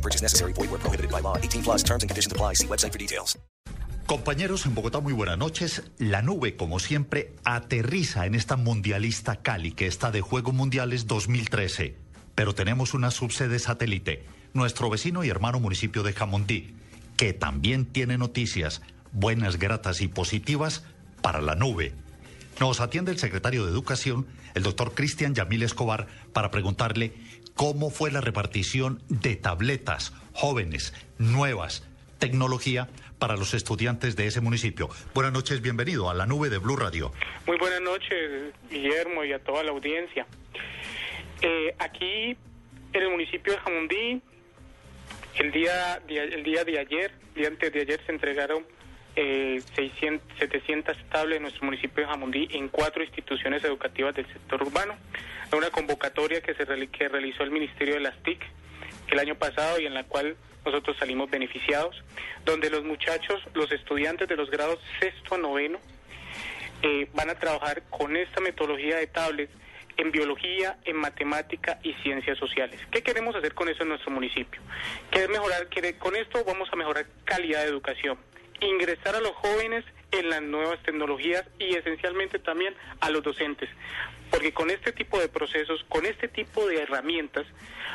Purchase necessary. Void where prohibited by law. 18 plus terms and conditions apply. See website for details. Compañeros en Bogotá, muy buenas noches. La nube, como siempre, aterriza en esta mundialista Cali, que está de Juegos Mundiales 2013. Pero tenemos una subsede satélite, nuestro vecino y hermano municipio de Jamundí, que también tiene noticias buenas, gratas y positivas para la nube. Nos atiende el secretario de Educación, el doctor Cristian Yamil Escobar, para preguntarle cómo fue la repartición de tabletas jóvenes, nuevas, tecnología para los estudiantes de ese municipio. Buenas noches, bienvenido a la nube de Blue Radio. Muy buenas noches, Guillermo, y a toda la audiencia. Eh, aquí, en el municipio de Jamundí, el día, de- el día de ayer, día antes de ayer, se entregaron eh, 600, 700 tablets en nuestro municipio de Jamundí en cuatro instituciones educativas del sector urbano. Una convocatoria que se realizó el Ministerio de las TIC el año pasado y en la cual nosotros salimos beneficiados, donde los muchachos, los estudiantes de los grados sexto a noveno, eh, van a trabajar con esta metodología de tablets en biología, en matemática y ciencias sociales. ¿Qué queremos hacer con eso en nuestro municipio? Que mejorar, que con esto vamos a mejorar calidad de educación, ingresar a los jóvenes en las nuevas tecnologías y esencialmente también a los docentes. Porque con este tipo de procesos, con este tipo de herramientas,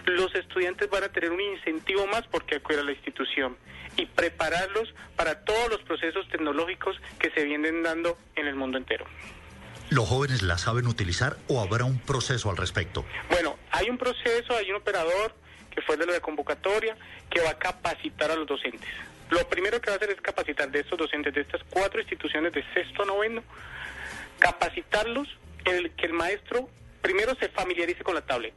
los estudiantes van a tener un incentivo más porque acudir a la institución y prepararlos para todos los procesos tecnológicos que se vienen dando en el mundo entero. ¿Los jóvenes la saben utilizar o habrá un proceso al respecto? Bueno, hay un proceso, hay un operador que fue de la convocatoria que va a capacitar a los docentes. Lo primero que va a hacer es capacitar de estos docentes de estas cuatro instituciones de sexto a noveno, capacitarlos, el, que el maestro primero se familiarice con la tablet.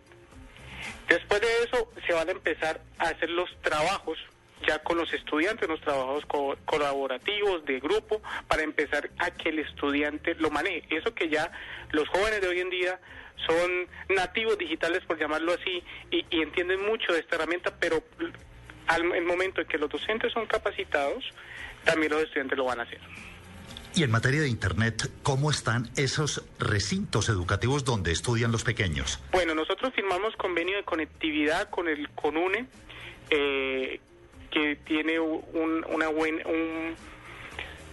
Después de eso se van a empezar a hacer los trabajos ya con los estudiantes, los trabajos co- colaborativos de grupo, para empezar a que el estudiante lo maneje. Eso que ya los jóvenes de hoy en día son nativos digitales, por llamarlo así, y, y entienden mucho de esta herramienta, pero al el momento en que los docentes son capacitados, también los estudiantes lo van a hacer. Y en materia de Internet, ¿cómo están esos recintos educativos donde estudian los pequeños? Bueno, nosotros firmamos convenio de conectividad con el CONUNE, eh, que tiene un- una, buena, un-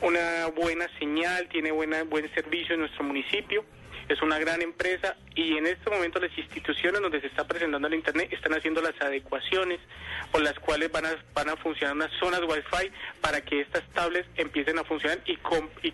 una buena señal, tiene buena, buen servicio en nuestro municipio. Es una gran empresa y en este momento las instituciones donde se está presentando el Internet están haciendo las adecuaciones por las cuales van a, van a funcionar unas zonas Wi-Fi para que estas tablets empiecen a funcionar y,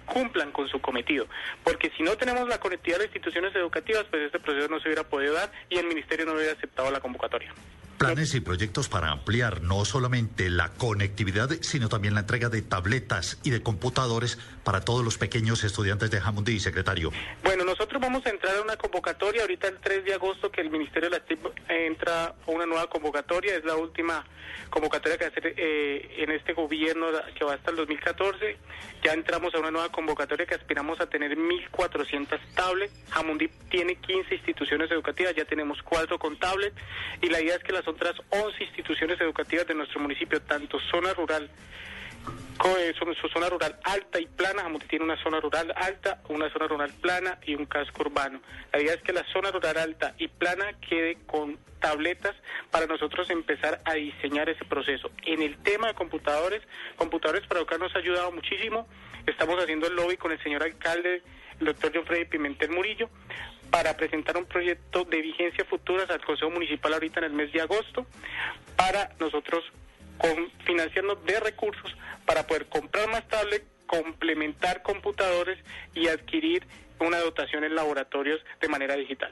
cumplan con su cometido. Porque si no tenemos la conectividad de las instituciones educativas, pues este proceso no se hubiera podido dar y el Ministerio no hubiera aceptado la convocatoria. Planes y proyectos para ampliar no solamente la conectividad, sino también la entrega de tabletas y de computadores para todos los pequeños estudiantes de Jamundí, secretario. Bueno, nosotros vamos a entrar a una convocatoria ahorita el 3 de agosto que el Ministerio de la TIC entra a una nueva convocatoria, es la última convocatoria que va hacer eh, en este gobierno que va hasta el 2014. Ya entramos a una nueva convocatoria que aspiramos a tener 1.400 tablets. Jamundí tiene 15 instituciones educativas, ya tenemos 4 con tablets y la idea es que las otras 11 instituciones educativas de nuestro municipio, tanto zona rural su, zona rural alta y plana, Jamundí tiene una zona rural alta, una zona rural plana y un casco urbano. La idea es que la zona rural alta y plana quede con tabletas para nosotros empezar a diseñar ese proceso. En el tema de computadores, computadores para educar nos ha ayudado muchísimo. Estamos haciendo el lobby con el señor alcalde, el doctor John Freddy Pimentel Murillo, para presentar un proyecto de vigencia futuras al Consejo Municipal ahorita en el mes de agosto, para nosotros con financiarnos de recursos para poder comprar más tablets, complementar computadores y adquirir una dotación en laboratorios de manera digital.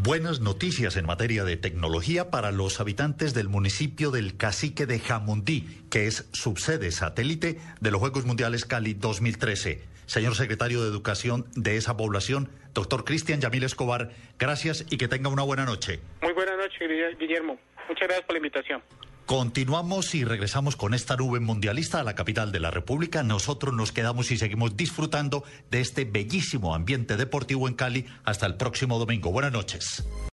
Buenas noticias en materia de tecnología para los habitantes del municipio del Cacique de Jamundí, que es subsede satélite de los Juegos Mundiales Cali 2013. Señor secretario de Educación de esa población, doctor Cristian Yamil Escobar, gracias y que tenga una buena noche. Muy buenas noches, Guillermo. Muchas gracias por la invitación. Continuamos y regresamos con esta nube mundialista a la capital de la República. Nosotros nos quedamos y seguimos disfrutando de este bellísimo ambiente deportivo en Cali hasta el próximo domingo. Buenas noches.